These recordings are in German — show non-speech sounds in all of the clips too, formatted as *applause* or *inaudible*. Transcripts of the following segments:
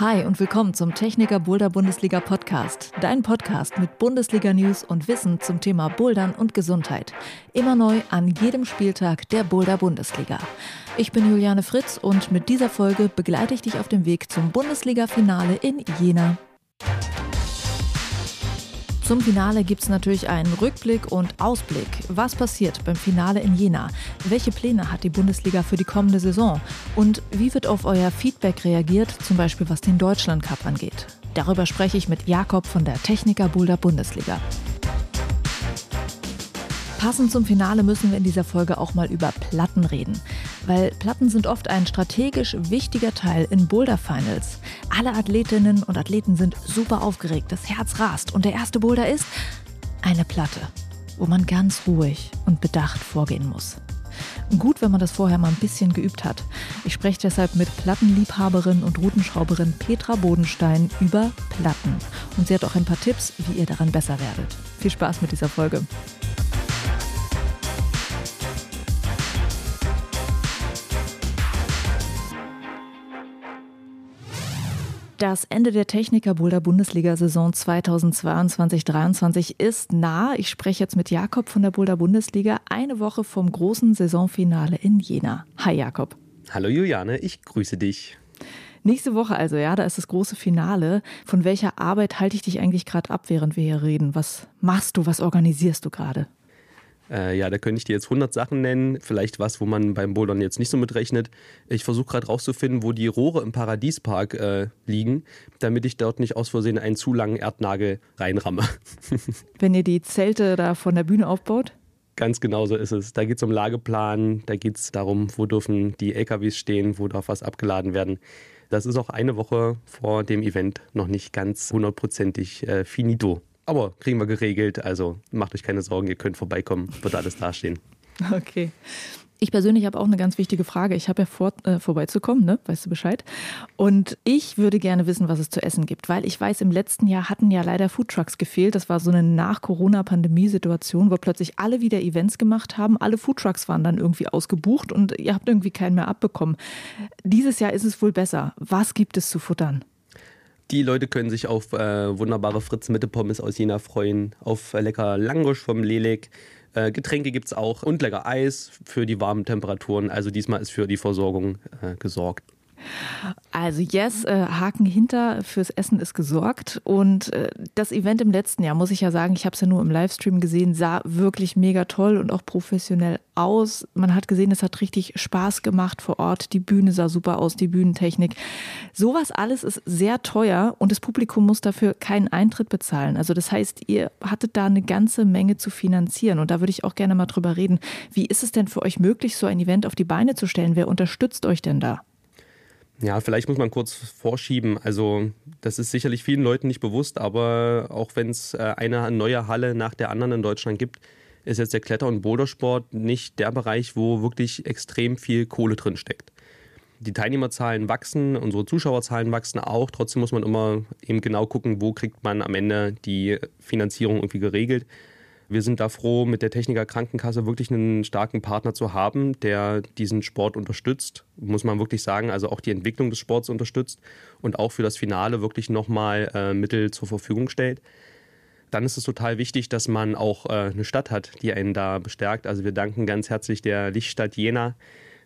Hi und willkommen zum Techniker Boulder Bundesliga Podcast. Dein Podcast mit Bundesliga News und Wissen zum Thema Bouldern und Gesundheit. Immer neu an jedem Spieltag der Boulder Bundesliga. Ich bin Juliane Fritz und mit dieser Folge begleite ich dich auf dem Weg zum Bundesliga-Finale in Jena. Zum Finale gibt es natürlich einen Rückblick und Ausblick. Was passiert beim Finale in Jena? Welche Pläne hat die Bundesliga für die kommende Saison? Und wie wird auf euer Feedback reagiert, zum Beispiel was den Deutschland Cup angeht? Darüber spreche ich mit Jakob von der Techniker Boulder Bundesliga. Passend zum Finale müssen wir in dieser Folge auch mal über Platten reden. Weil Platten sind oft ein strategisch wichtiger Teil in Boulder Finals. Alle Athletinnen und Athleten sind super aufgeregt, das Herz rast und der erste Boulder ist eine Platte, wo man ganz ruhig und bedacht vorgehen muss. Gut, wenn man das vorher mal ein bisschen geübt hat. Ich spreche deshalb mit Plattenliebhaberin und Routenschrauberin Petra Bodenstein über Platten. Und sie hat auch ein paar Tipps, wie ihr daran besser werdet. Viel Spaß mit dieser Folge. Das Ende der Techniker Boulder Bundesliga Saison 2022-23 ist nah. Ich spreche jetzt mit Jakob von der Boulder Bundesliga eine Woche vom großen Saisonfinale in Jena. Hi Jakob. Hallo Juliane, ich grüße dich. Nächste Woche also, ja, da ist das große Finale. Von welcher Arbeit halte ich dich eigentlich gerade ab, während wir hier reden? Was machst du, was organisierst du gerade? Äh, ja, da könnte ich dir jetzt 100 Sachen nennen. Vielleicht was, wo man beim Bouldern jetzt nicht so mitrechnet. Ich versuche gerade rauszufinden, wo die Rohre im Paradiespark äh, liegen, damit ich dort nicht aus Versehen einen zu langen Erdnagel reinramme. *laughs* Wenn ihr die Zelte da von der Bühne aufbaut? Ganz genau so ist es. Da geht es um Lageplan, da geht es darum, wo dürfen die LKWs stehen, wo darf was abgeladen werden. Das ist auch eine Woche vor dem Event noch nicht ganz hundertprozentig äh, finito. Aber kriegen wir geregelt. Also macht euch keine Sorgen, ihr könnt vorbeikommen, wird alles dastehen. *laughs* Okay. Ich persönlich habe auch eine ganz wichtige Frage. Ich habe ja vor, äh, vorbeizukommen, ne? weißt du Bescheid. Und ich würde gerne wissen, was es zu essen gibt, weil ich weiß, im letzten Jahr hatten ja leider Foodtrucks gefehlt. Das war so eine Nach-Corona-Pandemie-Situation, wo plötzlich alle wieder Events gemacht haben. Alle Foodtrucks waren dann irgendwie ausgebucht und ihr habt irgendwie keinen mehr abbekommen. Dieses Jahr ist es wohl besser. Was gibt es zu futtern? Die Leute können sich auf äh, wunderbare Fritz-Mitte-Pommes aus Jena freuen, auf äh, lecker Langosch vom Lelek. Äh, Getränke gibt es auch und lecker Eis für die warmen Temperaturen. Also diesmal ist für die Versorgung äh, gesorgt. Also yes, äh, Haken hinter, fürs Essen ist gesorgt. Und äh, das Event im letzten Jahr, muss ich ja sagen, ich habe es ja nur im Livestream gesehen, sah wirklich mega toll und auch professionell aus. Man hat gesehen, es hat richtig Spaß gemacht vor Ort. Die Bühne sah super aus, die Bühnentechnik. Sowas alles ist sehr teuer und das Publikum muss dafür keinen Eintritt bezahlen. Also das heißt, ihr hattet da eine ganze Menge zu finanzieren. Und da würde ich auch gerne mal drüber reden. Wie ist es denn für euch möglich, so ein Event auf die Beine zu stellen? Wer unterstützt euch denn da? Ja, vielleicht muss man kurz vorschieben. Also, das ist sicherlich vielen Leuten nicht bewusst, aber auch wenn es äh, eine neue Halle nach der anderen in Deutschland gibt, ist jetzt der Kletter- und Bouldersport nicht der Bereich, wo wirklich extrem viel Kohle drin steckt. Die Teilnehmerzahlen wachsen, unsere Zuschauerzahlen wachsen auch. Trotzdem muss man immer eben genau gucken, wo kriegt man am Ende die Finanzierung irgendwie geregelt. Wir sind da froh, mit der Techniker Krankenkasse wirklich einen starken Partner zu haben, der diesen Sport unterstützt, muss man wirklich sagen, also auch die Entwicklung des Sports unterstützt und auch für das Finale wirklich nochmal äh, Mittel zur Verfügung stellt. Dann ist es total wichtig, dass man auch äh, eine Stadt hat, die einen da bestärkt. Also wir danken ganz herzlich der Lichtstadt Jena,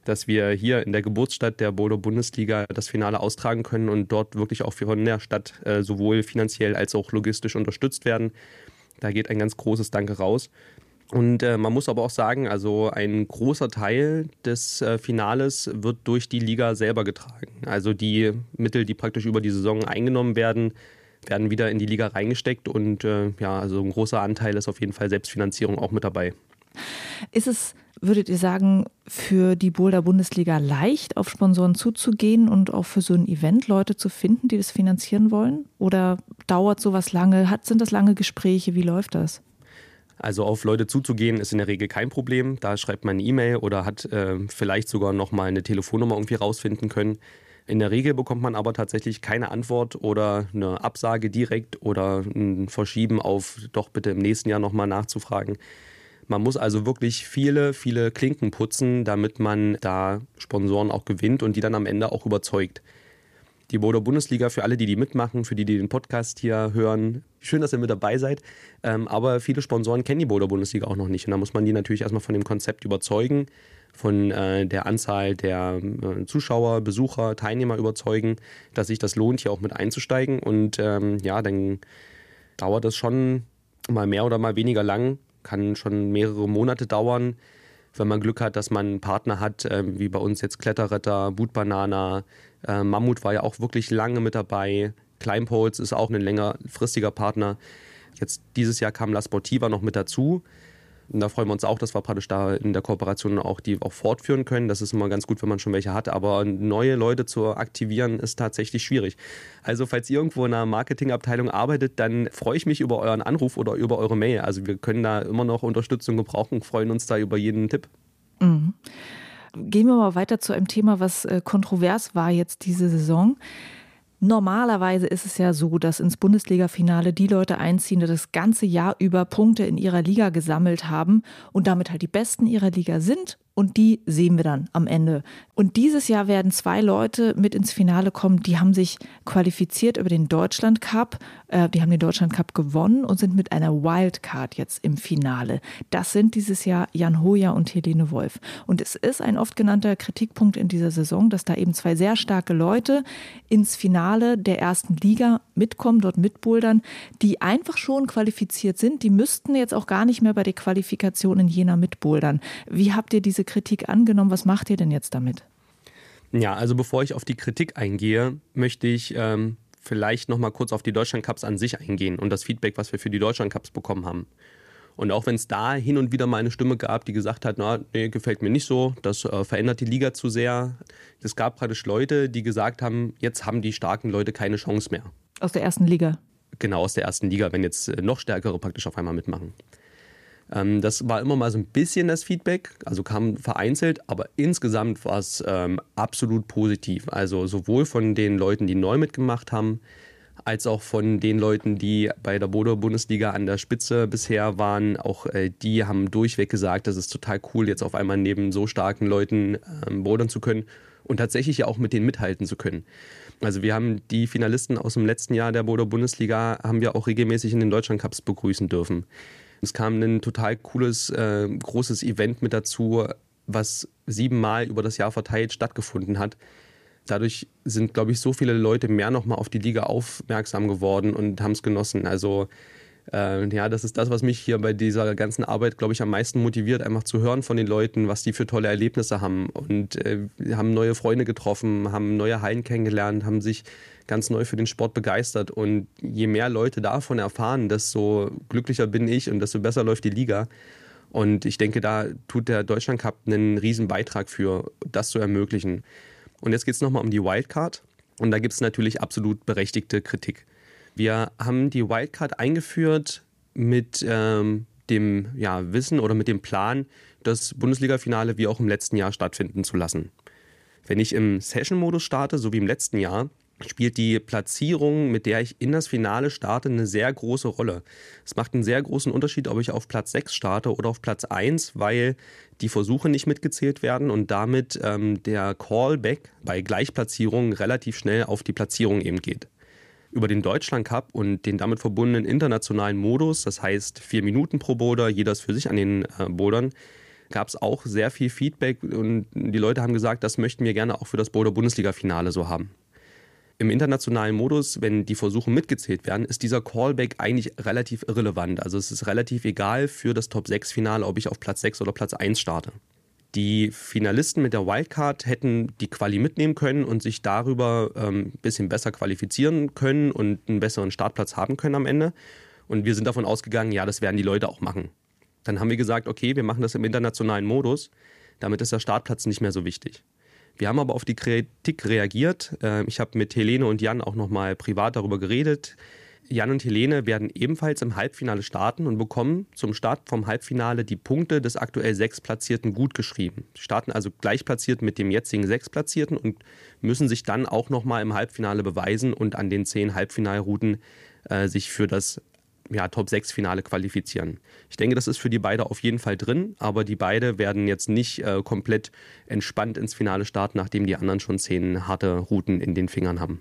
dass wir hier in der Geburtsstadt der Bodo Bundesliga das Finale austragen können und dort wirklich auch von der Stadt äh, sowohl finanziell als auch logistisch unterstützt werden. Da geht ein ganz großes Danke raus. Und äh, man muss aber auch sagen, also ein großer Teil des äh, Finales wird durch die Liga selber getragen. Also die Mittel, die praktisch über die Saison eingenommen werden, werden wieder in die Liga reingesteckt und äh, ja, also ein großer Anteil ist auf jeden Fall Selbstfinanzierung auch mit dabei. Ist es, würdet ihr sagen, für die Boulder Bundesliga leicht, auf Sponsoren zuzugehen und auch für so ein Event Leute zu finden, die das finanzieren wollen? Oder dauert sowas lange? Hat, sind das lange Gespräche? Wie läuft das? Also auf Leute zuzugehen ist in der Regel kein Problem. Da schreibt man eine E-Mail oder hat äh, vielleicht sogar noch mal eine Telefonnummer irgendwie rausfinden können. In der Regel bekommt man aber tatsächlich keine Antwort oder eine Absage direkt oder ein Verschieben auf doch bitte im nächsten Jahr nochmal nachzufragen. Man muss also wirklich viele, viele Klinken putzen, damit man da Sponsoren auch gewinnt und die dann am Ende auch überzeugt. Die Bodo Bundesliga für alle, die die mitmachen, für die, die den Podcast hier hören. Schön, dass ihr mit dabei seid. Ähm, aber viele Sponsoren kennen die Bodo Bundesliga auch noch nicht. Und da muss man die natürlich erstmal von dem Konzept überzeugen, von äh, der Anzahl der äh, Zuschauer, Besucher, Teilnehmer überzeugen, dass sich das lohnt, hier auch mit einzusteigen. Und ähm, ja, dann dauert das schon mal mehr oder mal weniger lang, kann schon mehrere Monate dauern, wenn man Glück hat, dass man einen Partner hat, äh, wie bei uns jetzt Kletterretter, Bootbanana, äh, Mammut war ja auch wirklich lange mit dabei, Kleinpoles ist auch ein längerfristiger Partner. Jetzt dieses Jahr kam La Sportiva noch mit dazu. Und da freuen wir uns auch, dass wir praktisch da in der Kooperation auch die auch fortführen können. Das ist immer ganz gut, wenn man schon welche hat. Aber neue Leute zu aktivieren ist tatsächlich schwierig. Also falls ihr irgendwo in einer Marketingabteilung arbeitet, dann freue ich mich über euren Anruf oder über eure Mail. Also wir können da immer noch Unterstützung gebrauchen, freuen uns da über jeden Tipp. Mhm. Gehen wir mal weiter zu einem Thema, was äh, kontrovers war jetzt diese Saison. Normalerweise ist es ja so, dass ins Bundesliga-Finale die Leute einziehen, die das ganze Jahr über Punkte in ihrer Liga gesammelt haben und damit halt die Besten ihrer Liga sind und die sehen wir dann am Ende. Und dieses Jahr werden zwei Leute mit ins Finale kommen, die haben sich qualifiziert über den Deutschland Cup. Äh, die haben den Deutschland Cup gewonnen und sind mit einer Wildcard jetzt im Finale. Das sind dieses Jahr Jan Hoja und Helene Wolf. Und es ist ein oft genannter Kritikpunkt in dieser Saison, dass da eben zwei sehr starke Leute ins Finale der ersten Liga mitkommen, dort mitbouldern, die einfach schon qualifiziert sind. Die müssten jetzt auch gar nicht mehr bei der Qualifikation in Jena mitbouldern. Wie habt ihr diese Kritik angenommen. Was macht ihr denn jetzt damit? Ja, also bevor ich auf die Kritik eingehe, möchte ich ähm, vielleicht noch mal kurz auf die Deutschland Cups an sich eingehen und das Feedback, was wir für die Deutschland Cups bekommen haben. Und auch wenn es da hin und wieder mal eine Stimme gab, die gesagt hat, na, nee, gefällt mir nicht so, das äh, verändert die Liga zu sehr. Es gab praktisch Leute, die gesagt haben, jetzt haben die starken Leute keine Chance mehr. Aus der ersten Liga? Genau, aus der ersten Liga, wenn jetzt äh, noch stärkere praktisch auf einmal mitmachen. Ähm, das war immer mal so ein bisschen das Feedback, also kam vereinzelt, aber insgesamt war es ähm, absolut positiv. Also sowohl von den Leuten, die neu mitgemacht haben, als auch von den Leuten, die bei der Bodo-Bundesliga an der Spitze bisher waren. Auch äh, die haben durchweg gesagt, das ist total cool, jetzt auf einmal neben so starken Leuten ähm, bodern zu können und tatsächlich ja auch mit denen mithalten zu können. Also wir haben die Finalisten aus dem letzten Jahr der Bodo-Bundesliga haben wir auch regelmäßig in den Deutschlandcups begrüßen dürfen. Es kam ein total cooles, äh, großes Event mit dazu, was siebenmal über das Jahr verteilt stattgefunden hat. Dadurch sind, glaube ich, so viele Leute mehr nochmal auf die Liga aufmerksam geworden und haben es genossen. Also äh, ja, das ist das, was mich hier bei dieser ganzen Arbeit, glaube ich, am meisten motiviert, einfach zu hören von den Leuten, was die für tolle Erlebnisse haben. Und äh, haben neue Freunde getroffen, haben neue Hallen kennengelernt, haben sich ganz neu für den Sport begeistert. Und je mehr Leute davon erfahren, desto glücklicher bin ich und desto besser läuft die Liga. Und ich denke, da tut der Deutschland Cup einen riesen Beitrag für, das zu ermöglichen. Und jetzt geht es nochmal um die Wildcard. Und da gibt es natürlich absolut berechtigte Kritik. Wir haben die Wildcard eingeführt mit ähm, dem ja, Wissen oder mit dem Plan, das Bundesliga-Finale wie auch im letzten Jahr stattfinden zu lassen. Wenn ich im Session-Modus starte, so wie im letzten Jahr, spielt die Platzierung, mit der ich in das Finale starte, eine sehr große Rolle. Es macht einen sehr großen Unterschied, ob ich auf Platz 6 starte oder auf Platz 1, weil die Versuche nicht mitgezählt werden und damit ähm, der Callback bei Gleichplatzierung relativ schnell auf die Platzierung eben geht über den Deutschland Cup und den damit verbundenen internationalen Modus, das heißt vier Minuten pro Boulder, jeder ist für sich an den äh, Bouldern, gab es auch sehr viel Feedback und die Leute haben gesagt, das möchten wir gerne auch für das Boulder-Bundesliga-Finale so haben. Im internationalen Modus, wenn die Versuche mitgezählt werden, ist dieser Callback eigentlich relativ irrelevant. Also es ist relativ egal für das Top-6-Finale, ob ich auf Platz 6 oder Platz 1 starte. Die Finalisten mit der Wildcard hätten die Quali mitnehmen können und sich darüber ähm, ein bisschen besser qualifizieren können und einen besseren Startplatz haben können am Ende. Und wir sind davon ausgegangen, ja, das werden die Leute auch machen. Dann haben wir gesagt, okay, wir machen das im internationalen Modus. Damit ist der Startplatz nicht mehr so wichtig. Wir haben aber auf die Kritik reagiert. Ähm, ich habe mit Helene und Jan auch nochmal privat darüber geredet. Jan und Helene werden ebenfalls im Halbfinale starten und bekommen zum Start vom Halbfinale die Punkte des aktuell Sechsplatzierten gut geschrieben. Sie starten also gleich platziert mit dem jetzigen Sechsplatzierten und müssen sich dann auch nochmal im Halbfinale beweisen und an den zehn Halbfinalrouten äh, sich für das ja, Top-6-Finale qualifizieren. Ich denke, das ist für die beide auf jeden Fall drin, aber die beide werden jetzt nicht äh, komplett entspannt ins Finale starten, nachdem die anderen schon zehn harte Routen in den Fingern haben.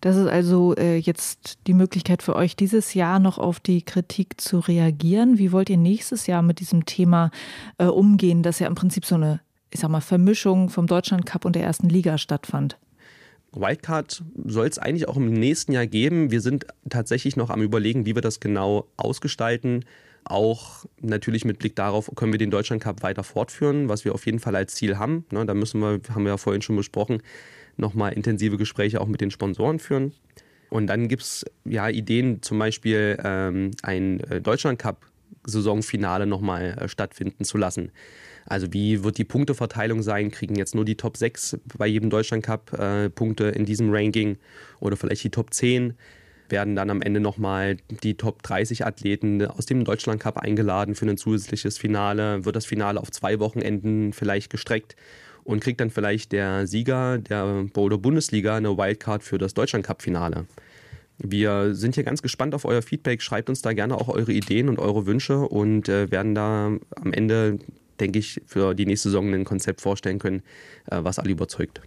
Das ist also äh, jetzt die Möglichkeit für euch, dieses Jahr noch auf die Kritik zu reagieren. Wie wollt ihr nächstes Jahr mit diesem Thema äh, umgehen, das ja im Prinzip so eine, ich sag mal, Vermischung vom Deutschland Cup und der ersten Liga stattfand? Wildcard soll es eigentlich auch im nächsten Jahr geben. Wir sind tatsächlich noch am Überlegen, wie wir das genau ausgestalten. Auch natürlich mit Blick darauf, können wir den Deutschland Cup weiter fortführen, was wir auf jeden Fall als Ziel haben. Ne, da müssen wir, haben wir ja vorhin schon besprochen, nochmal intensive Gespräche auch mit den Sponsoren führen. Und dann gibt es ja Ideen, zum Beispiel ähm, ein äh, Deutschland Cup Saisonfinale nochmal äh, stattfinden zu lassen. Also wie wird die Punkteverteilung sein? Kriegen jetzt nur die Top 6 bei jedem Deutschland Cup äh, Punkte in diesem Ranking oder vielleicht die Top 10? Werden dann am Ende nochmal die Top 30 Athleten aus dem Deutschland Cup eingeladen für ein zusätzliches Finale? Wird das Finale auf zwei Wochenenden vielleicht gestreckt? Und kriegt dann vielleicht der Sieger der Boulder Bundesliga eine Wildcard für das Deutschland Cup Finale? Wir sind hier ganz gespannt auf euer Feedback. Schreibt uns da gerne auch eure Ideen und eure Wünsche und äh, werden da am Ende denke ich, für die nächste Saison ein Konzept vorstellen können, äh, was alle überzeugt.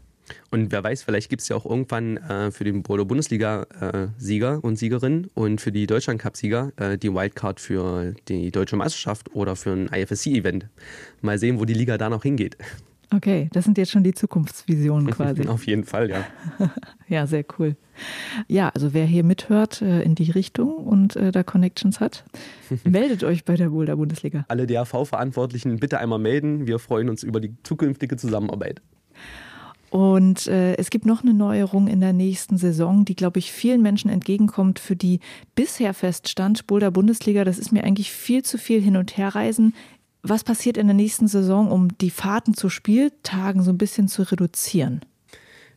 Und wer weiß, vielleicht gibt es ja auch irgendwann äh, für den Bodo Bundesliga-Sieger äh, und Siegerin und für die Deutschland Cup-Sieger äh, die Wildcard für die deutsche Meisterschaft oder für ein IFSC-Event. Mal sehen, wo die Liga da noch hingeht. Okay, das sind jetzt schon die Zukunftsvisionen *laughs* quasi. Auf jeden Fall, ja. *laughs* ja, sehr cool. Ja, also wer hier mithört äh, in die Richtung und äh, da Connections hat, *laughs* meldet euch bei der Boulder Bundesliga. Alle DAV-Verantwortlichen bitte einmal melden. Wir freuen uns über die zukünftige Zusammenarbeit. Und äh, es gibt noch eine Neuerung in der nächsten Saison, die, glaube ich, vielen Menschen entgegenkommt, für die bisher feststand, Boulder Bundesliga, das ist mir eigentlich viel zu viel hin und her reisen. Was passiert in der nächsten Saison, um die Fahrten zu Spieltagen so ein bisschen zu reduzieren?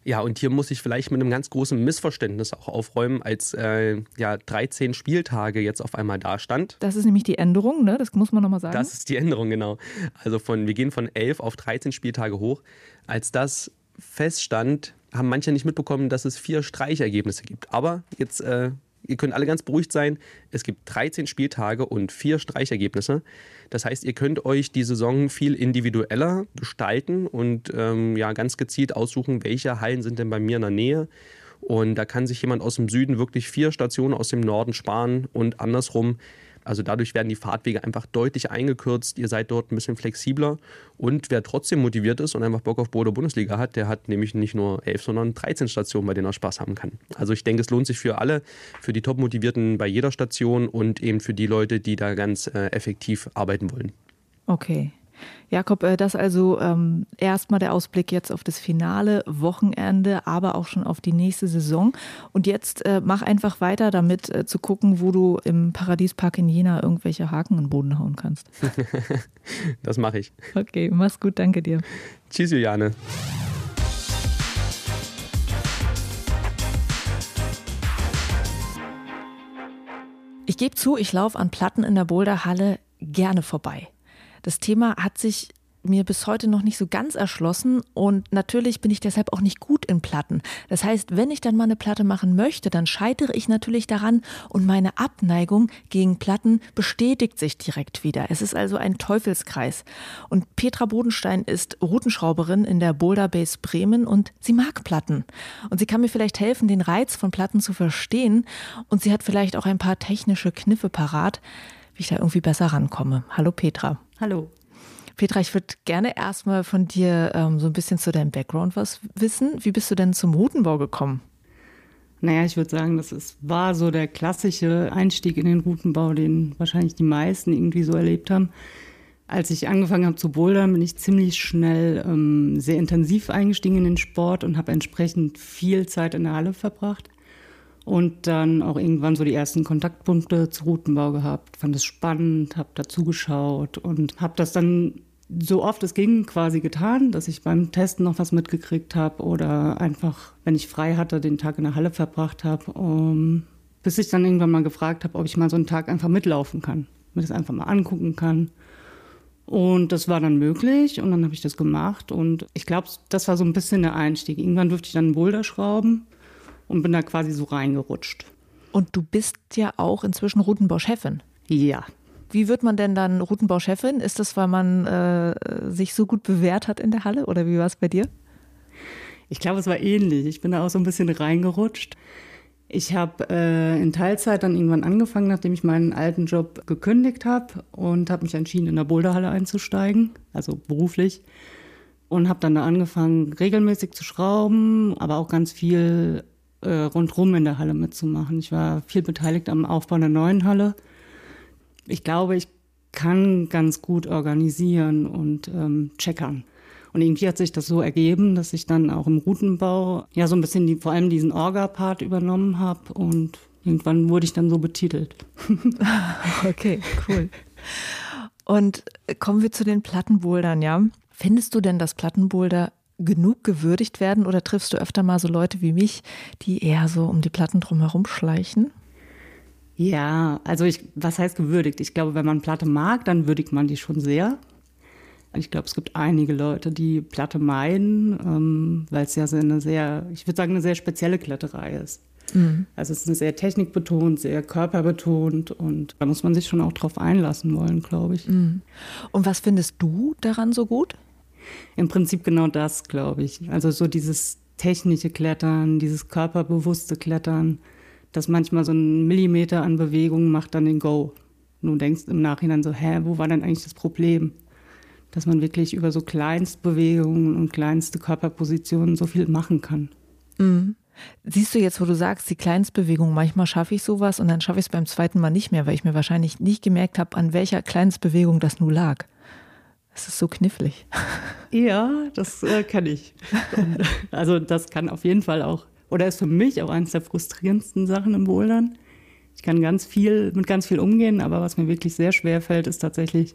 Ja, und hier muss ich vielleicht mit einem ganz großen Missverständnis auch aufräumen, als äh, ja 13 Spieltage jetzt auf einmal da stand. Das ist nämlich die Änderung, ne? Das muss man nochmal sagen. Das ist die Änderung, genau. Also von, wir gehen von 11 auf 13 Spieltage hoch. Als das feststand, haben manche nicht mitbekommen, dass es vier Streichergebnisse gibt. Aber jetzt äh, ihr könnt alle ganz beruhigt sein. Es gibt 13 Spieltage und vier Streichergebnisse. Das heißt, ihr könnt euch die Saison viel individueller gestalten und ähm, ja, ganz gezielt aussuchen, welche Hallen sind denn bei mir in der Nähe. Und da kann sich jemand aus dem Süden wirklich vier Stationen aus dem Norden sparen und andersrum also dadurch werden die Fahrtwege einfach deutlich eingekürzt. Ihr seid dort ein bisschen flexibler. Und wer trotzdem motiviert ist und einfach Bock auf Bodo Bundesliga hat, der hat nämlich nicht nur elf, sondern 13 Stationen, bei denen er Spaß haben kann. Also ich denke, es lohnt sich für alle, für die Top-Motivierten bei jeder Station und eben für die Leute, die da ganz äh, effektiv arbeiten wollen. Okay. Jakob, äh, das also ähm, erstmal der Ausblick jetzt auf das finale Wochenende, aber auch schon auf die nächste Saison. Und jetzt äh, mach einfach weiter damit äh, zu gucken, wo du im Paradiespark in Jena irgendwelche Haken in den Boden hauen kannst. *laughs* das mache ich. Okay, mach's gut, danke dir. Tschüss, Juliane. Ich gebe zu, ich laufe an Platten in der Boulderhalle gerne vorbei. Das Thema hat sich mir bis heute noch nicht so ganz erschlossen und natürlich bin ich deshalb auch nicht gut in Platten. Das heißt, wenn ich dann mal eine Platte machen möchte, dann scheitere ich natürlich daran und meine Abneigung gegen Platten bestätigt sich direkt wieder. Es ist also ein Teufelskreis. Und Petra Bodenstein ist Routenschrauberin in der Boulder Base Bremen und sie mag Platten. Und sie kann mir vielleicht helfen, den Reiz von Platten zu verstehen und sie hat vielleicht auch ein paar technische Kniffe parat, wie ich da irgendwie besser rankomme. Hallo Petra. Hallo. Petra, ich würde gerne erstmal von dir ähm, so ein bisschen zu deinem Background was wissen. Wie bist du denn zum Routenbau gekommen? Naja, ich würde sagen, das ist, war so der klassische Einstieg in den Routenbau, den wahrscheinlich die meisten irgendwie so erlebt haben. Als ich angefangen habe zu bouldern, bin ich ziemlich schnell ähm, sehr intensiv eingestiegen in den Sport und habe entsprechend viel Zeit in der Halle verbracht und dann auch irgendwann so die ersten Kontaktpunkte zu Routenbau gehabt, fand es spannend, habe dazugeschaut und habe das dann so oft es ging quasi getan, dass ich beim Testen noch was mitgekriegt habe oder einfach, wenn ich frei hatte, den Tag in der Halle verbracht habe, um, bis ich dann irgendwann mal gefragt habe, ob ich mal so einen Tag einfach mitlaufen kann, mir das einfach mal angucken kann. Und das war dann möglich und dann habe ich das gemacht und ich glaube, das war so ein bisschen der Einstieg. Irgendwann durfte ich dann einen Boulder schrauben und bin da quasi so reingerutscht. Und du bist ja auch inzwischen Routenbauchefin. Ja. Wie wird man denn dann Routenbauchefin? Ist das, weil man äh, sich so gut bewährt hat in der Halle oder wie war es bei dir? Ich glaube, es war ähnlich. Ich bin da auch so ein bisschen reingerutscht. Ich habe äh, in Teilzeit dann irgendwann angefangen, nachdem ich meinen alten Job gekündigt habe und habe mich entschieden, in der Boulderhalle einzusteigen, also beruflich. Und habe dann da angefangen, regelmäßig zu schrauben, aber auch ganz viel äh, rundrum in der Halle mitzumachen. Ich war viel beteiligt am Aufbau der neuen Halle. Ich glaube, ich kann ganz gut organisieren und ähm, checkern. Und irgendwie hat sich das so ergeben, dass ich dann auch im Routenbau ja so ein bisschen die, vor allem diesen Orga-Part übernommen habe und irgendwann wurde ich dann so betitelt. *laughs* okay, cool. Und kommen wir zu den Plattenbouldern, ja. Findest du denn, dass Plattenboulder genug gewürdigt werden oder triffst du öfter mal so Leute wie mich, die eher so um die Platten drumherum schleichen? Ja, also ich, was heißt gewürdigt? Ich glaube, wenn man Platte mag, dann würdigt man die schon sehr. Ich glaube, es gibt einige Leute, die Platte meiden, ähm, weil es ja so eine sehr, ich würde sagen, eine sehr spezielle Kletterei ist. Mhm. Also es ist eine sehr technikbetont, sehr körperbetont und da muss man sich schon auch drauf einlassen wollen, glaube ich. Mhm. Und was findest du daran so gut? Im Prinzip genau das, glaube ich. Also so dieses technische Klettern, dieses körperbewusste Klettern, das manchmal so ein Millimeter an Bewegung macht dann den Go. Und du denkst im Nachhinein so, hä, wo war denn eigentlich das Problem? dass man wirklich über so Kleinstbewegungen und kleinste Körperpositionen so viel machen kann. Mhm. Siehst du jetzt, wo du sagst, die Kleinstbewegung, manchmal schaffe ich sowas und dann schaffe ich es beim zweiten Mal nicht mehr, weil ich mir wahrscheinlich nicht gemerkt habe, an welcher Kleinstbewegung das nun lag. Das ist so knifflig. Ja, das äh, kann ich. also das kann auf jeden Fall auch, oder ist für mich auch eines der frustrierendsten Sachen im Bouldern. Ich kann ganz viel, mit ganz viel umgehen, aber was mir wirklich sehr schwer fällt, ist tatsächlich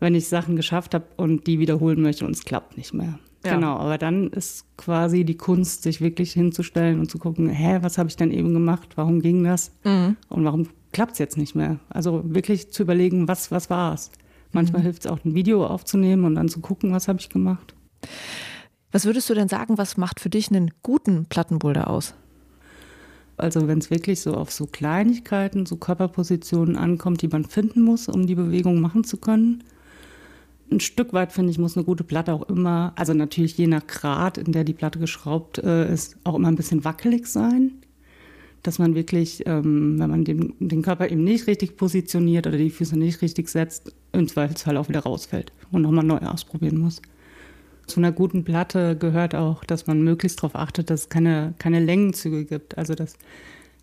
wenn ich Sachen geschafft habe und die wiederholen möchte und es klappt nicht mehr. Ja. Genau, aber dann ist quasi die Kunst, sich wirklich hinzustellen und zu gucken, hä, was habe ich denn eben gemacht? Warum ging das? Mhm. Und warum klappt es jetzt nicht mehr? Also wirklich zu überlegen, was, was war es? Manchmal mhm. hilft es auch, ein Video aufzunehmen und dann zu gucken, was habe ich gemacht. Was würdest du denn sagen, was macht für dich einen guten Plattenboulder aus? Also wenn es wirklich so auf so Kleinigkeiten, so Körperpositionen ankommt, die man finden muss, um die Bewegung machen zu können ein Stück weit, finde ich, muss eine gute Platte auch immer, also natürlich je nach Grad, in der die Platte geschraubt äh, ist, auch immer ein bisschen wackelig sein. Dass man wirklich, ähm, wenn man den, den Körper eben nicht richtig positioniert oder die Füße nicht richtig setzt, im Zweifelsfall auch wieder rausfällt und nochmal neu ausprobieren muss. Zu einer guten Platte gehört auch, dass man möglichst darauf achtet, dass es keine, keine Längenzüge gibt. Also dass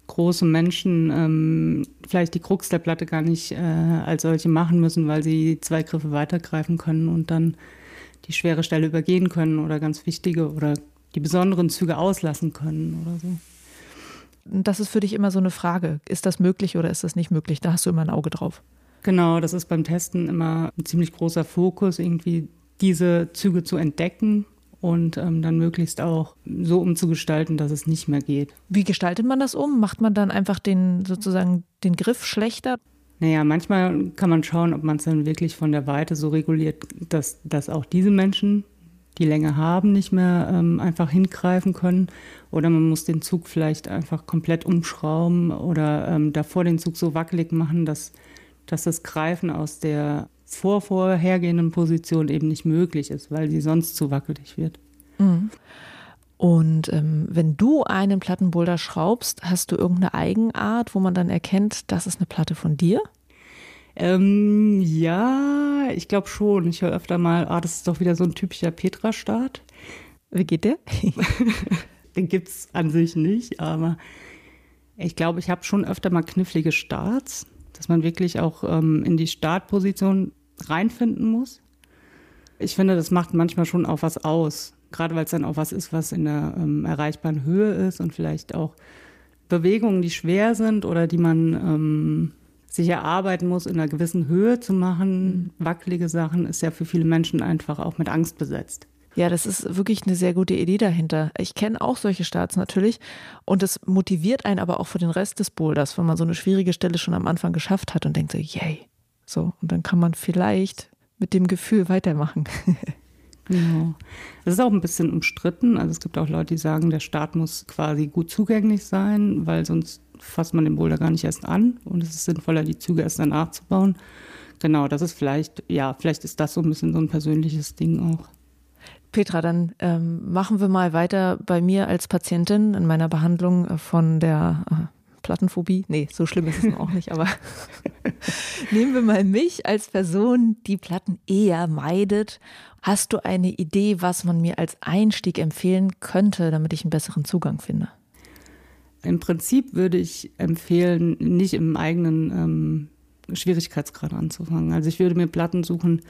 große Menschen ähm, vielleicht die Krux der Platte gar nicht äh, als solche machen müssen, weil sie zwei Griffe weitergreifen können und dann die schwere Stelle übergehen können oder ganz wichtige oder die besonderen Züge auslassen können oder so. Das ist für dich immer so eine Frage. Ist das möglich oder ist das nicht möglich? Da hast du immer ein Auge drauf. Genau, das ist beim Testen immer ein ziemlich großer Fokus, irgendwie diese Züge zu entdecken und ähm, dann möglichst auch so umzugestalten, dass es nicht mehr geht. Wie gestaltet man das um? Macht man dann einfach den sozusagen den Griff schlechter? Naja, manchmal kann man schauen, ob man es dann wirklich von der Weite so reguliert, dass, dass auch diese Menschen, die Länge haben, nicht mehr ähm, einfach hingreifen können. Oder man muss den Zug vielleicht einfach komplett umschrauben oder ähm, davor den Zug so wackelig machen, dass, dass das Greifen aus der vor vorhergehenden Position eben nicht möglich ist, weil sie sonst zu wackelig wird. Mhm. Und ähm, wenn du einen Plattenboulder schraubst, hast du irgendeine Eigenart, wo man dann erkennt, das ist eine Platte von dir? Ähm, ja, ich glaube schon. Ich höre öfter mal, ah, das ist doch wieder so ein typischer Petra-Start. Wie geht der? *laughs* Den gibt es an sich nicht, aber ich glaube, ich habe schon öfter mal knifflige Starts, dass man wirklich auch ähm, in die Startposition reinfinden muss. Ich finde, das macht manchmal schon auch was aus. Gerade weil es dann auch was ist, was in der ähm, erreichbaren Höhe ist und vielleicht auch Bewegungen, die schwer sind oder die man ähm, sich erarbeiten muss, in einer gewissen Höhe zu machen. Mhm. Wackelige Sachen ist ja für viele Menschen einfach auch mit Angst besetzt. Ja, das ist wirklich eine sehr gute Idee dahinter. Ich kenne auch solche Starts natürlich und es motiviert einen aber auch für den Rest des Boulders, wenn man so eine schwierige Stelle schon am Anfang geschafft hat und denkt so, yay, so, und dann kann man vielleicht mit dem Gefühl weitermachen. *laughs* Genau. Es ist auch ein bisschen umstritten. Also es gibt auch Leute, die sagen, der Start muss quasi gut zugänglich sein, weil sonst fasst man den Boulder gar nicht erst an und es ist sinnvoller, die Züge erst danach zu bauen. Genau, das ist vielleicht, ja, vielleicht ist das so ein bisschen so ein persönliches Ding auch. Petra, dann ähm, machen wir mal weiter bei mir als Patientin in meiner Behandlung von der äh, Plattenphobie. Nee, so schlimm ist es auch nicht, aber *laughs* nehmen wir mal mich als Person, die Platten eher meidet. Hast du eine Idee, was man mir als Einstieg empfehlen könnte, damit ich einen besseren Zugang finde? Im Prinzip würde ich empfehlen, nicht im eigenen ähm, Schwierigkeitsgrad anzufangen. Also ich würde mir Platten suchen,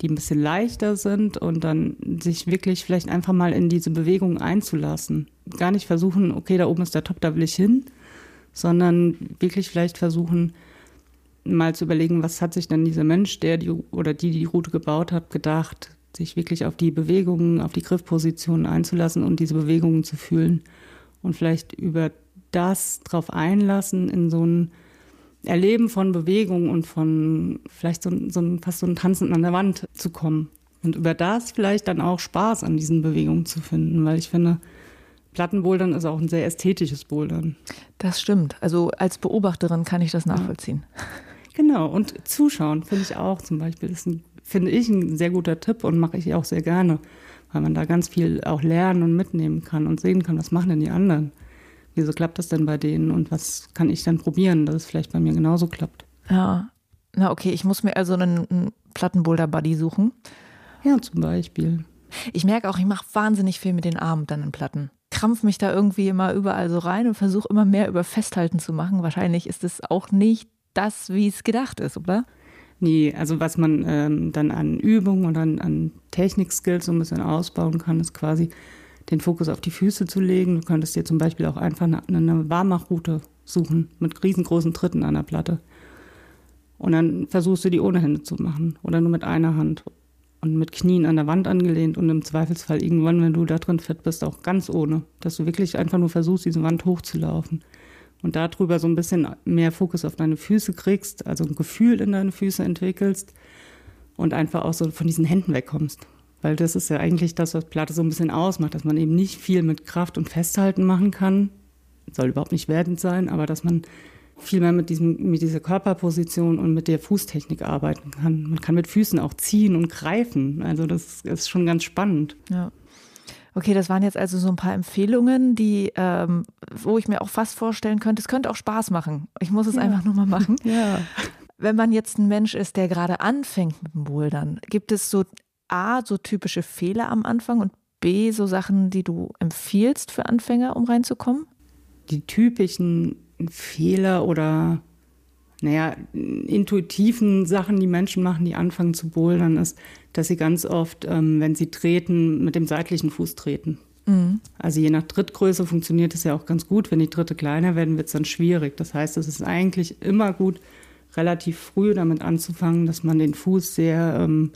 die ein bisschen leichter sind und dann sich wirklich vielleicht einfach mal in diese Bewegung einzulassen. Gar nicht versuchen, okay, da oben ist der Top, da will ich hin, sondern wirklich vielleicht versuchen, mal zu überlegen, was hat sich denn dieser Mensch, der die oder die die Route gebaut hat, gedacht, sich wirklich auf die Bewegungen, auf die Griffpositionen einzulassen und diese Bewegungen zu fühlen und vielleicht über das drauf einlassen in so ein Erleben von Bewegung und von vielleicht so, so fast so ein Tanzen an der Wand zu kommen. Und über das vielleicht dann auch Spaß an diesen Bewegungen zu finden, weil ich finde, Plattenbouldern ist auch ein sehr ästhetisches Bouldern. Das stimmt. Also als Beobachterin kann ich das nachvollziehen. Ja. Genau, und zuschauen finde ich auch zum Beispiel, ist ein, finde ich ein sehr guter Tipp und mache ich auch sehr gerne, weil man da ganz viel auch lernen und mitnehmen kann und sehen kann, was machen denn die anderen wieso klappt das denn bei denen und was kann ich dann probieren, dass es vielleicht bei mir genauso klappt. Ja, na okay, ich muss mir also einen, einen Plattenboulder-Buddy suchen. Ja, zum Beispiel. Ich merke auch, ich mache wahnsinnig viel mit den Armen dann in Platten. Krampf mich da irgendwie immer überall so rein und versuche immer mehr über Festhalten zu machen. Wahrscheinlich ist es auch nicht das, wie es gedacht ist, oder? Nee, also was man ähm, dann an Übungen und an, an Technik-Skills so ein bisschen ausbauen kann, ist quasi den Fokus auf die Füße zu legen. Du könntest dir zum Beispiel auch einfach eine, eine Warmachroute suchen mit riesengroßen Tritten an der Platte. Und dann versuchst du die ohne Hände zu machen oder nur mit einer Hand und mit Knien an der Wand angelehnt und im Zweifelsfall irgendwann, wenn du da drin fit bist, auch ganz ohne. Dass du wirklich einfach nur versuchst, diese Wand hochzulaufen. Und darüber so ein bisschen mehr Fokus auf deine Füße kriegst, also ein Gefühl in deine Füße entwickelst und einfach auch so von diesen Händen wegkommst. Weil das ist ja eigentlich das, was Platte so ein bisschen ausmacht, dass man eben nicht viel mit Kraft und Festhalten machen kann. Soll überhaupt nicht wertend sein, aber dass man viel mehr mit, diesem, mit dieser Körperposition und mit der Fußtechnik arbeiten kann. Man kann mit Füßen auch ziehen und greifen. Also das ist schon ganz spannend. Ja. Okay, das waren jetzt also so ein paar Empfehlungen, die, ähm, wo ich mir auch fast vorstellen könnte, es könnte auch Spaß machen. Ich muss es ja. einfach nur mal machen. *laughs* Ja. Wenn man jetzt ein Mensch ist, der gerade anfängt mit dem Bouldern, gibt es so A, so typische Fehler am Anfang und B, so Sachen, die du empfiehlst für Anfänger, um reinzukommen? Die typischen Fehler oder naja, intuitiven Sachen, die Menschen machen, die anfangen zu bouldern, ist, dass sie ganz oft, ähm, wenn sie treten, mit dem seitlichen Fuß treten. Mhm. Also je nach Trittgröße funktioniert es ja auch ganz gut. Wenn die Tritte kleiner werden, wird es dann schwierig. Das heißt, es ist eigentlich immer gut, relativ früh damit anzufangen, dass man den Fuß sehr ähm,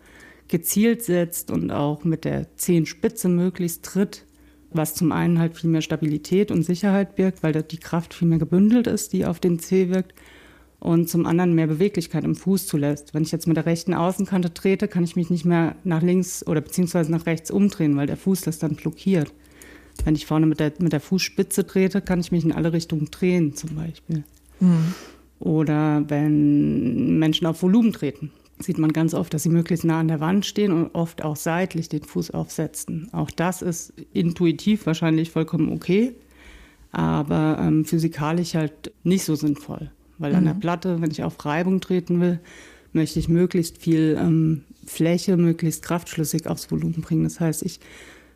gezielt setzt und auch mit der Zehenspitze möglichst tritt, was zum einen halt viel mehr Stabilität und Sicherheit birgt, weil die Kraft viel mehr gebündelt ist, die auf den Zeh wirkt und zum anderen mehr Beweglichkeit im Fuß zulässt. Wenn ich jetzt mit der rechten Außenkante trete, kann ich mich nicht mehr nach links oder beziehungsweise nach rechts umdrehen, weil der Fuß das dann blockiert. Wenn ich vorne mit der, mit der Fußspitze trete, kann ich mich in alle Richtungen drehen zum Beispiel. Mhm. Oder wenn Menschen auf Volumen treten sieht man ganz oft, dass sie möglichst nah an der Wand stehen und oft auch seitlich den Fuß aufsetzen. Auch das ist intuitiv wahrscheinlich vollkommen okay, aber ähm, physikalisch halt nicht so sinnvoll. Weil mhm. an der mhm. Platte, wenn ich auf Reibung treten will, möchte ich möglichst viel ähm, Fläche, möglichst kraftschlüssig aufs Volumen bringen. Das heißt, ich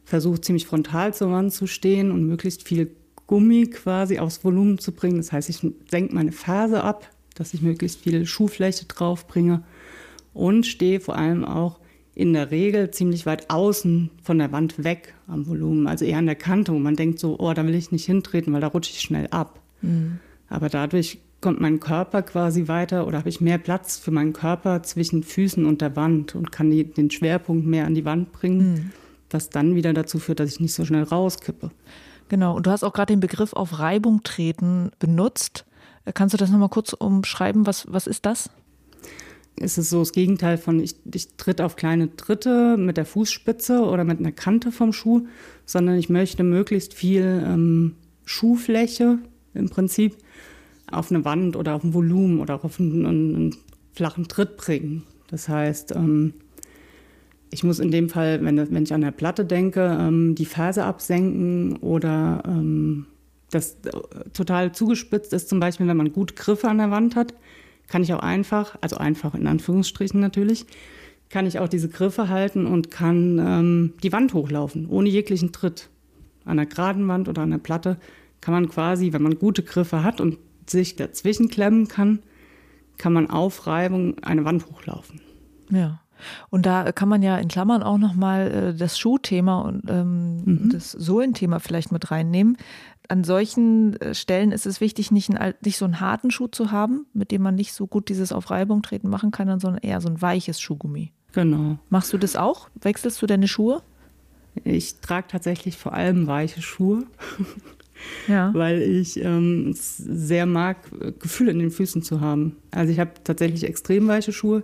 versuche ziemlich frontal zur Wand zu stehen und möglichst viel Gummi quasi aufs Volumen zu bringen. Das heißt, ich senke meine Ferse ab, dass ich möglichst viel Schuhfläche drauf bringe und stehe vor allem auch in der Regel ziemlich weit außen von der Wand weg am Volumen, also eher an der Kante, wo man denkt so, oh, da will ich nicht hintreten, weil da rutsche ich schnell ab. Mhm. Aber dadurch kommt mein Körper quasi weiter oder habe ich mehr Platz für meinen Körper zwischen Füßen und der Wand und kann die, den Schwerpunkt mehr an die Wand bringen, mhm. was dann wieder dazu führt, dass ich nicht so schnell rauskippe. Genau, und du hast auch gerade den Begriff auf Reibung treten benutzt. Kannst du das nochmal kurz umschreiben? Was, was ist das? Ist es so das Gegenteil von, ich, ich tritt auf kleine Tritte mit der Fußspitze oder mit einer Kante vom Schuh, sondern ich möchte möglichst viel ähm, Schuhfläche im Prinzip auf eine Wand oder auf ein Volumen oder auf einen, einen flachen Tritt bringen. Das heißt, ähm, ich muss in dem Fall, wenn, wenn ich an der Platte denke, ähm, die Ferse absenken oder ähm, das total zugespitzt ist, zum Beispiel, wenn man gut Griffe an der Wand hat, kann ich auch einfach, also einfach in Anführungsstrichen natürlich, kann ich auch diese Griffe halten und kann ähm, die Wand hochlaufen, ohne jeglichen Tritt. An der geraden Wand oder an der Platte kann man quasi, wenn man gute Griffe hat und sich dazwischen klemmen kann, kann man auf Reibung eine Wand hochlaufen. Ja. Und da kann man ja in Klammern auch nochmal äh, das Schuhthema und ähm, mhm. das Sohlenthema vielleicht mit reinnehmen. An solchen äh, Stellen ist es wichtig, nicht, einen, nicht so einen harten Schuh zu haben, mit dem man nicht so gut dieses auf Reibung treten machen kann, sondern eher so ein weiches Schuhgummi. Genau. Machst du das auch? Wechselst du deine Schuhe? Ich trage tatsächlich vor allem weiche Schuhe. ja. *laughs* weil ich ähm, es sehr mag, Gefühle in den Füßen zu haben. Also ich habe tatsächlich extrem weiche Schuhe.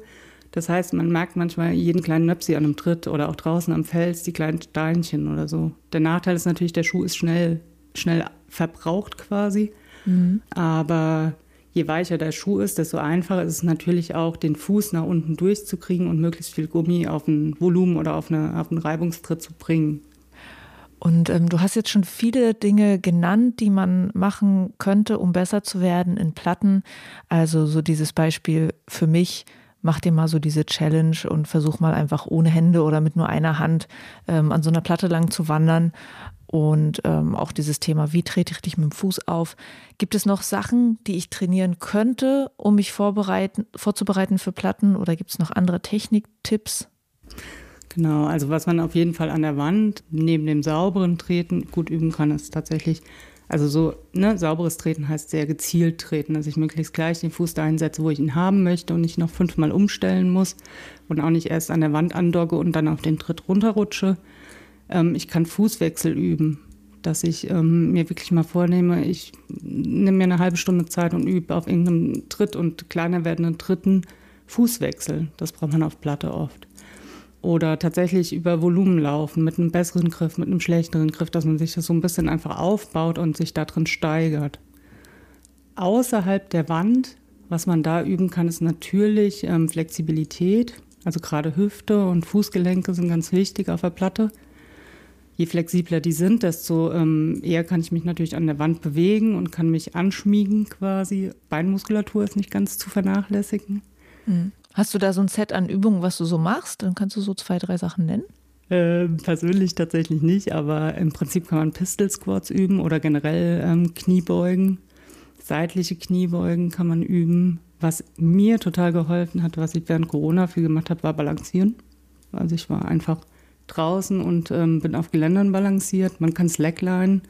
Das heißt, man merkt manchmal jeden kleinen Nöpsi an einem Tritt oder auch draußen am Fels die kleinen Steinchen oder so. Der Nachteil ist natürlich, der Schuh ist schnell, schnell verbraucht quasi. Mhm. Aber je weicher der Schuh ist, desto einfacher ist es natürlich auch, den Fuß nach unten durchzukriegen und möglichst viel Gummi auf ein Volumen oder auf, eine, auf einen Reibungstritt zu bringen. Und ähm, du hast jetzt schon viele Dinge genannt, die man machen könnte, um besser zu werden in Platten. Also so dieses Beispiel für mich, mach dir mal so diese Challenge und versuch mal einfach ohne Hände oder mit nur einer Hand ähm, an so einer Platte lang zu wandern. Und ähm, auch dieses Thema, wie trete ich dich mit dem Fuß auf? Gibt es noch Sachen, die ich trainieren könnte, um mich vorbereiten, vorzubereiten für Platten? Oder gibt es noch andere Techniktipps? Genau, also was man auf jeden Fall an der Wand neben dem sauberen Treten gut üben kann, ist tatsächlich, also so, ne, sauberes Treten heißt sehr gezielt treten, dass ich möglichst gleich den Fuß dahin setze, wo ich ihn haben möchte und nicht noch fünfmal umstellen muss und auch nicht erst an der Wand andocke und dann auf den Tritt runterrutsche. Ähm, ich kann Fußwechsel üben, dass ich ähm, mir wirklich mal vornehme, ich nehme mir eine halbe Stunde Zeit und übe auf irgendeinem Tritt und kleiner werdenden Tritten Fußwechsel. Das braucht man auf Platte oft oder tatsächlich über Volumen laufen mit einem besseren Griff, mit einem schlechteren Griff, dass man sich das so ein bisschen einfach aufbaut und sich darin steigert. Außerhalb der Wand, was man da üben kann, ist natürlich ähm, Flexibilität. Also gerade Hüfte und Fußgelenke sind ganz wichtig auf der Platte. Je flexibler die sind, desto ähm, eher kann ich mich natürlich an der Wand bewegen und kann mich anschmiegen quasi. Beinmuskulatur ist nicht ganz zu vernachlässigen. Mhm. Hast du da so ein Set an Übungen, was du so machst? Dann kannst du so zwei, drei Sachen nennen. Äh, persönlich tatsächlich nicht, aber im Prinzip kann man Pistol Squats üben oder generell ähm, Kniebeugen. Seitliche Kniebeugen kann man üben. Was mir total geholfen hat, was ich während Corona viel gemacht habe, war Balancieren. Also ich war einfach draußen und ähm, bin auf Geländern balanciert. Man kann Slackline.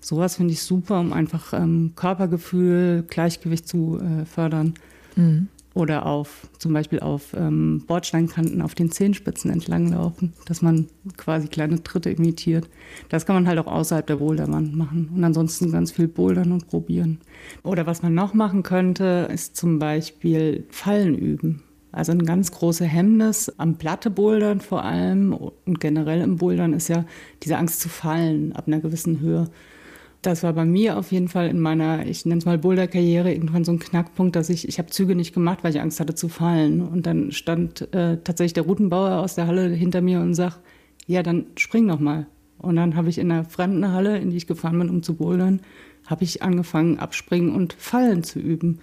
Sowas finde ich super, um einfach ähm, Körpergefühl, Gleichgewicht zu äh, fördern. Mhm oder auf zum Beispiel auf ähm, Bordsteinkanten auf den Zehenspitzen entlanglaufen, dass man quasi kleine Tritte imitiert. Das kann man halt auch außerhalb der Boulderwand machen und ansonsten ganz viel bouldern und probieren. Oder was man noch machen könnte, ist zum Beispiel Fallen üben. Also ein ganz großes Hemmnis am Platte Bouldern vor allem und generell im Bouldern ist ja diese Angst zu fallen ab einer gewissen Höhe das war bei mir auf jeden Fall in meiner, ich nenne es mal Boulder-Karriere, irgendwann so ein Knackpunkt, dass ich, ich habe Züge nicht gemacht, weil ich Angst hatte zu fallen. Und dann stand äh, tatsächlich der Routenbauer aus der Halle hinter mir und sagt, ja, dann spring noch mal. Und dann habe ich in einer fremden Halle, in die ich gefahren bin, um zu bouldern, habe ich angefangen, abspringen und fallen zu üben.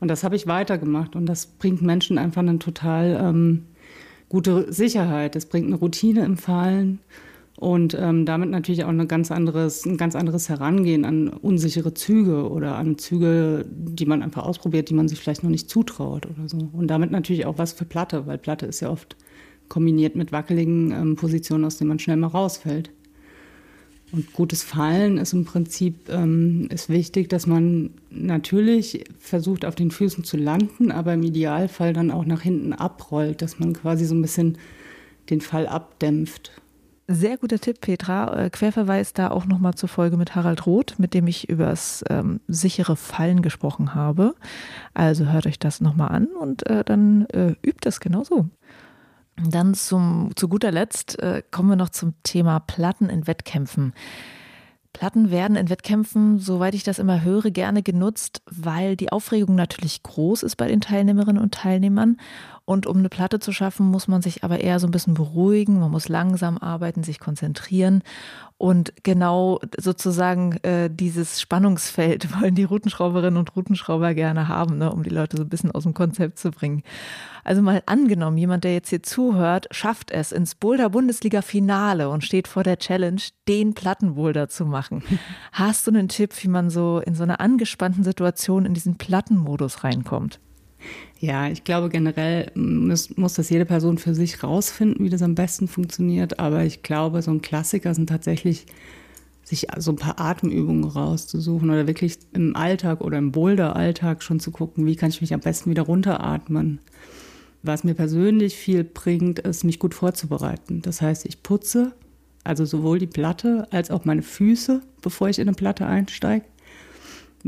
Und das habe ich weitergemacht. Und das bringt Menschen einfach eine total ähm, gute Sicherheit. Es bringt eine Routine im Fallen und ähm, damit natürlich auch eine ganz anderes, ein ganz anderes Herangehen an unsichere Züge oder an Züge, die man einfach ausprobiert, die man sich vielleicht noch nicht zutraut oder so. Und damit natürlich auch was für Platte, weil Platte ist ja oft kombiniert mit wackeligen ähm, Positionen, aus denen man schnell mal rausfällt. Und gutes Fallen ist im Prinzip ähm, ist wichtig, dass man natürlich versucht, auf den Füßen zu landen, aber im Idealfall dann auch nach hinten abrollt, dass man quasi so ein bisschen den Fall abdämpft. Sehr guter Tipp, Petra. Äh, Querverweis da auch nochmal zur Folge mit Harald Roth, mit dem ich über das ähm, sichere Fallen gesprochen habe. Also hört euch das nochmal an und äh, dann äh, übt das genauso. Dann zum, zu guter Letzt äh, kommen wir noch zum Thema Platten in Wettkämpfen. Platten werden in Wettkämpfen, soweit ich das immer höre, gerne genutzt, weil die Aufregung natürlich groß ist bei den Teilnehmerinnen und Teilnehmern Und um eine Platte zu schaffen, muss man sich aber eher so ein bisschen beruhigen. Man muss langsam arbeiten, sich konzentrieren. Und genau sozusagen äh, dieses Spannungsfeld *laughs* wollen die Routenschrauberinnen und Routenschrauber gerne haben, ne, um die Leute so ein bisschen aus dem Konzept zu bringen. Also mal angenommen, jemand, der jetzt hier zuhört, schafft es ins Boulder-Bundesliga-Finale und steht vor der Challenge, den Plattenboulder zu machen. *laughs* Hast du einen Tipp, wie man so in so einer angespannten Situation in diesen Plattenmodus reinkommt? Ja, ich glaube generell muss, muss das jede Person für sich rausfinden, wie das am besten funktioniert. Aber ich glaube, so ein Klassiker sind tatsächlich sich so ein paar Atemübungen rauszusuchen oder wirklich im Alltag oder im Boulder-Alltag schon zu gucken, wie kann ich mich am besten wieder runteratmen. Was mir persönlich viel bringt, ist, mich gut vorzubereiten. Das heißt, ich putze, also sowohl die Platte als auch meine Füße, bevor ich in eine Platte einsteige.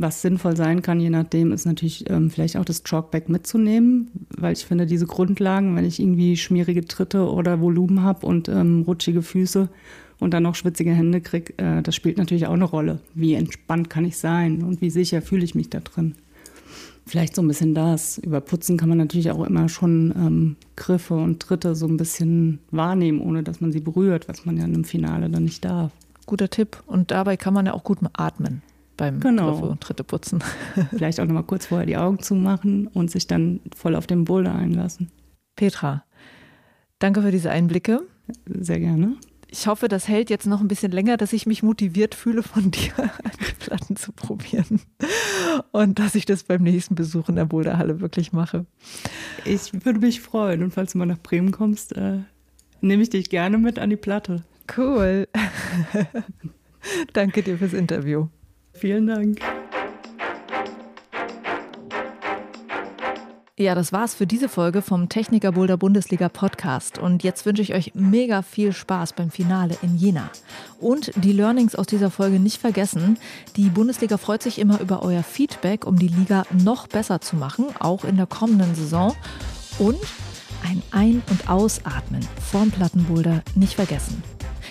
Was sinnvoll sein kann, je nachdem, ist natürlich ähm, vielleicht auch das Chalkback mitzunehmen, weil ich finde, diese Grundlagen, wenn ich irgendwie schmierige Tritte oder Volumen habe und ähm, rutschige Füße und dann noch schwitzige Hände kriege, äh, das spielt natürlich auch eine Rolle. Wie entspannt kann ich sein und wie sicher fühle ich mich da drin? Vielleicht so ein bisschen das. Über Putzen kann man natürlich auch immer schon ähm, Griffe und Tritte so ein bisschen wahrnehmen, ohne dass man sie berührt, was man ja im Finale dann nicht darf. Guter Tipp. Und dabei kann man ja auch gut atmen beim genau. Griffe und Tritte putzen. *laughs* Vielleicht auch noch mal kurz vorher die Augen zumachen und sich dann voll auf den Boulder einlassen. Petra, danke für diese Einblicke. Sehr gerne. Ich hoffe, das hält jetzt noch ein bisschen länger, dass ich mich motiviert fühle, von *laughs* dir die Platten zu probieren. Und dass ich das beim nächsten Besuch in der Boulderhalle wirklich mache. Ich würde mich freuen. Und falls du mal nach Bremen kommst, äh, nehme ich dich gerne mit an die Platte. Cool. *laughs* Danke dir fürs Interview. Vielen Dank. Ja, das war's für diese Folge vom Techniker Boulder Bundesliga Podcast. Und jetzt wünsche ich euch mega viel Spaß beim Finale in Jena. Und die Learnings aus dieser Folge nicht vergessen. Die Bundesliga freut sich immer über euer Feedback, um die Liga noch besser zu machen, auch in der kommenden Saison. Und ein Ein- und Ausatmen vorm Plattenboulder nicht vergessen.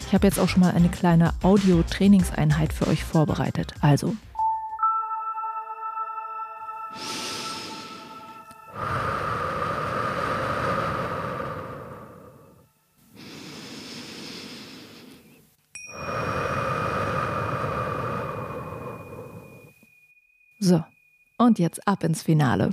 Ich habe jetzt auch schon mal eine kleine Audio-Trainingseinheit für euch vorbereitet. Also. So, und jetzt ab ins Finale.